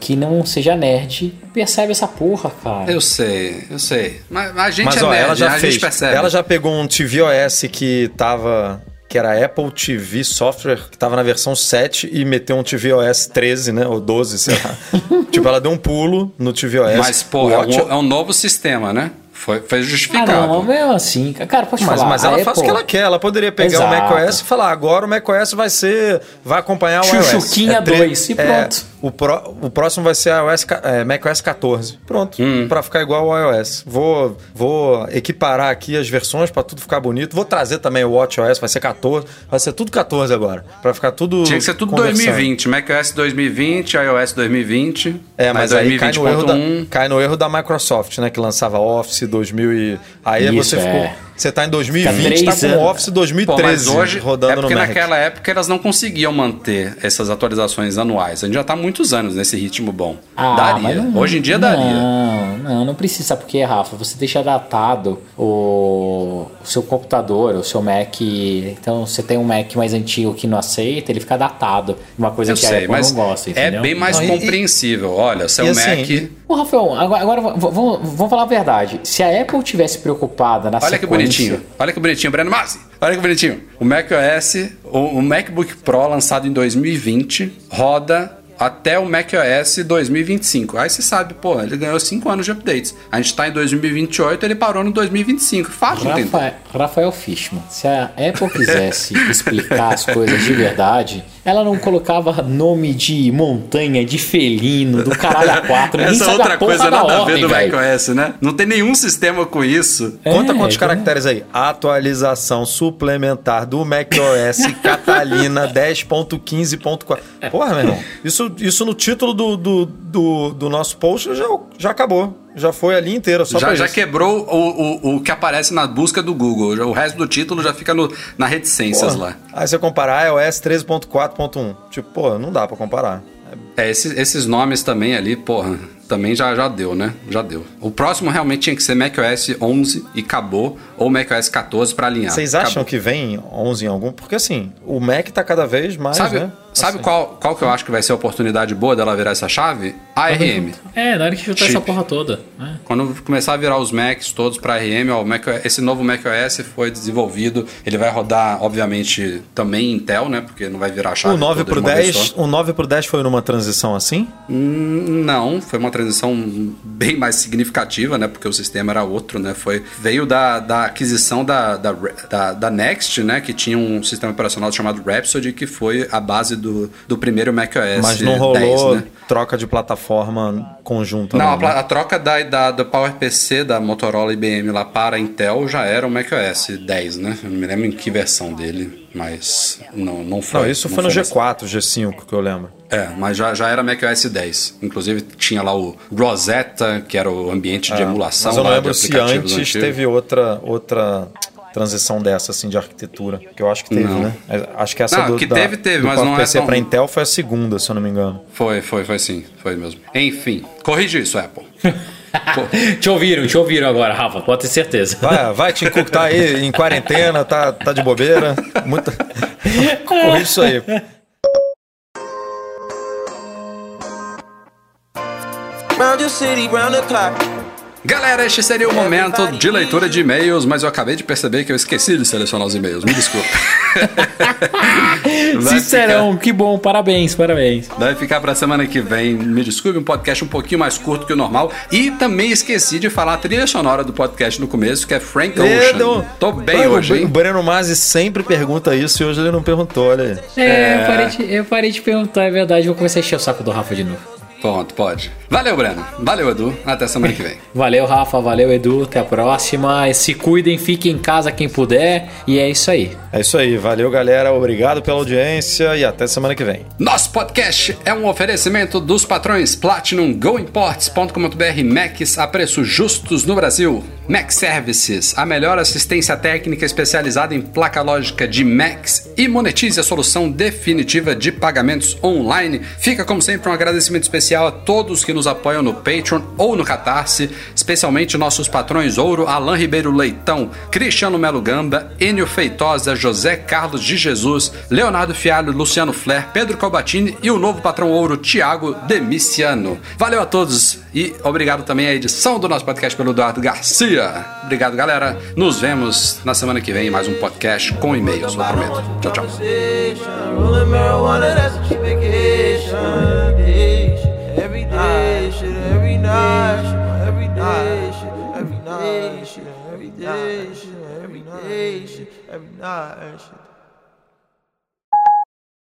que não seja nerd percebe essa porra, cara. Eu sei, eu sei. Mas, mas a gente Mas é ó, nerd, ela já a fez. gente percebe. Ela já pegou um tvOS que tava. Que era Apple TV Software, que tava na versão 7 e meteu um tvOS 13, né? Ou 12, sei lá. tipo, ela deu um pulo no tvOS. Mas, pô, é Watch- um, é um novo sistema, né? Foi, foi Ah, justificado. não, mesmo assim, cara, pode Mas, falar. mas ela faz o Apple- que ela quer. Ela poderia pegar Exato. o macOS e falar: agora o macOS vai ser. Vai acompanhar o iOS. Chuchuquinha tre- 2 e pronto. O, pró- o próximo vai ser iOS, ca- é, macOS 14. Pronto. Hum. Pra ficar igual ao iOS. Vou, vou equiparar aqui as versões pra tudo ficar bonito. Vou trazer também o WatchOS, vai ser 14. Vai ser tudo 14 agora. Pra ficar tudo. Tinha que ser tudo conversando. 2020. macOS 2020, iOS 2020. É, mas aí cai no, erro da, 2020.1. cai no erro da Microsoft, né? Que lançava Office 2000 e... Aí Isso, você ficou... é. Você tá em Fica 2020, três tá com anos. Office Pô, 2013 mas hoje rodando é porque no Mac. naquela época elas não conseguiam manter essas atualizações anuais. A gente já tá há muitos anos nesse ritmo bom. Ah, daria. mas não- Hoje em dia daria. Não, não, não precisa. Sabe por quê, Rafa? Você deixa datado o, o seu computador, o seu Mac. Então, você tem um Mac mais antigo que não aceita, ele fica datado. Uma coisa Eu que a sei, Apple mas não gosta, é entendeu? bem mais Não, e- compreensível. Olha, seu e assim, Mac. e- Ô, Rafael, agora, vamos, vamos falar a verdade. Se a Apple tivesse preocupada na Olha que sequência... bonitinho. Olha que bonitinho, Breno Masi. Olha que bonitinho. O macOS, o, o MacBook Pro lançado em 2020, roda até o macOS 2025. Aí você sabe, pô, ele ganhou 5 anos de updates. A gente tá em 2028, ele parou no 2025. Fácil, entendeu? Rafael, Rafael Fishman, se a Apple quisesse explicar as coisas de verdade, ela não colocava nome de montanha, de felino, do caralho a quatro. Essa outra a coisa da nada a ordem, ver do macOS, né? Não tem nenhum sistema com isso. Conta É, quantos então- caracteres aí. Atualização suplementar do macOS Catalina 10.15.4. Porra, meu irmão. Isso, isso no título do, do, do, do nosso post já, já acabou. Já foi ali inteira, só já, já isso. quebrou o, o, o que aparece na busca do Google. Já- O resto do título já fica no, na reticências Porra. lá. Aí você comparar iOS 13.4.1. Tipo, pô, não dá pra comparar. É, esses, esses nomes também ali, porra, também já, já deu, né? Já deu. O próximo realmente tinha que ser macOS 11 e acabou, ou macOS 14 pra alinhar. Vocês acham Acabou. que vem 11 em algum? Porque assim, o Mac tá cada vez mais, Sabe, né? sabe Assim. qual, qual que eu acho que vai ser a oportunidade boa dela virar essa chave? ARM. É, na hora que juntar Chip. essa porra toda. né? Quando começar a virar os Macs todos para ARM, ó, o Mac, esse novo macOS foi desenvolvido. Ele vai rodar, obviamente, também Intel, né? Porque não vai virar a chave. O 9 toda de pro uma vez 10, só. o 9 pro 10 foi numa transição assim? Hum, Não, foi uma transição bem mais significativa, né? Porque o sistema era outro, né? Foi, veio da, da aquisição da, da, da, da Next, né? Que tinha um sistema operacional chamado Rhapsody, que foi a base do, do primeiro macOS Mas não rolou 10, né? troca de plataforma conjunta. Não, Não, a, né? a troca da, da, do PowerPC da Motorola IBM lá para a Intel já era o macOS 10, né? Eu não me lembro em que versão dele, mas não, não foi. Não, isso não foi no nessa. G4, G5 que eu lembro. É, mas já, já era macOS 10. Inclusive tinha lá o Rosetta, que era o ambiente de emulação. Mas eu não lá lembro se antes antigos. teve outra, outra transição dessa, assim, de arquitetura. Que eu acho que teve, Não. né? É, Acho que essa Não, do, que da, teve, teve, mas não é PowerPC tão- pra Intel foi a segunda, se eu não me engano. Foi, foi, foi sim. Foi mesmo. Enfim, corrige isso, Apple. Te ouviram, te ouviram agora, Rafa, pode ter certeza. Vai, vai, Tim Cook tá aí em quarentena, tá, tá de bobeira. Muita... Corrige isso aí. Round your city, round the clock. Galera, este seria o momento de leitura de e-mails, mas eu acabei de perceber que eu esqueci de selecionar os e-mails. Me desculpa. Sincerão, que bom, parabéns, parabéns. ficar- Vai ficar pra semana que vem. Me desculpe, um podcast um pouquinho mais curto que o normal. E também esqueci de falar a trilha sonora do podcast no começo, que é Frank Ocean. Dedo. Tô bem hoje, O hein? Breno Masi sempre pergunta isso e hoje ele não perguntou, olha aí. É, Eu, parei de, eu parei de perguntar, é verdade, vou começar a encher o saco do Rafa de novo. Pronto, pode. Valeu, Breno. Valeu, Edu. Até semana que vem. Valeu, Rafa, valeu, Edu, até a próxima. Se cuidem, fiquem em casa quem puder, e é isso aí. É isso aí, valeu galera, obrigado pela audiência e até semana que vem. Nosso podcast é um oferecimento dos patrões Platinum, GoImports.com.br Macs a preços justos no Brasil. Mac Services, a melhor assistência técnica especializada em placa lógica de Macs e monetize a solução definitiva de pagamentos online. Fica como sempre um agradecimento especial a todos que nos apoiam no Patreon ou no Catarse, especialmente nossos patrões Ouro, Alain Ribeiro Leitão, Cristiano Melo Gamba, Enio Feitosa, José Carlos de Jesus, Leonardo Fialho, Luciano Flair, Pedro Calbatini e o novo patrão Ouro, Tiago Demiciano. Valeu a todos e obrigado também à edição do nosso podcast pelo Eduardo Garcia. Obrigado, galera. Nos vemos na semana que vem em mais um podcast com e-mails, eu prometo. Tchau, tchau. Day, shit, Every night, shit, every day, shit, every night, shit, every day, shit, every day, shit, every night, shit.